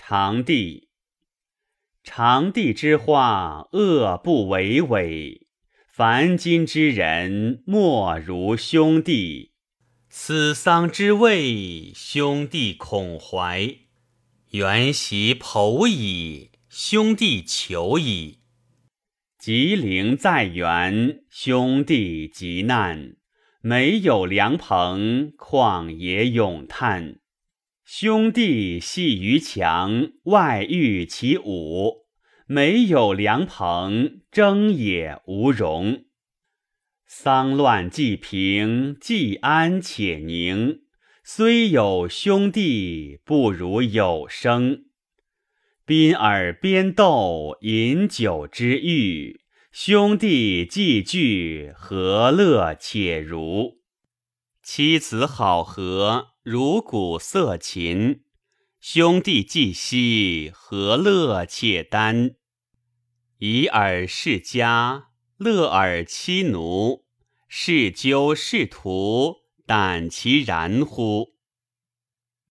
长帝，长帝之花，恶不为伟。凡今之人，莫如兄弟。死丧之位，兄弟恐怀。原袭剖矣，兄弟求矣。吉灵在原，兄弟急难。没有良朋，旷野咏叹。兄弟系于墙，外御其侮。没有良朋，争也无容。丧乱既平，既安且宁。虽有兄弟，不如有生。宾尔边斗，饮酒之欲。兄弟既聚，何乐且如？妻子好合，如鼓瑟琴。兄弟既息，何乐且耽？以尔世家，乐尔妻奴。是鸠是徒，胆其然乎？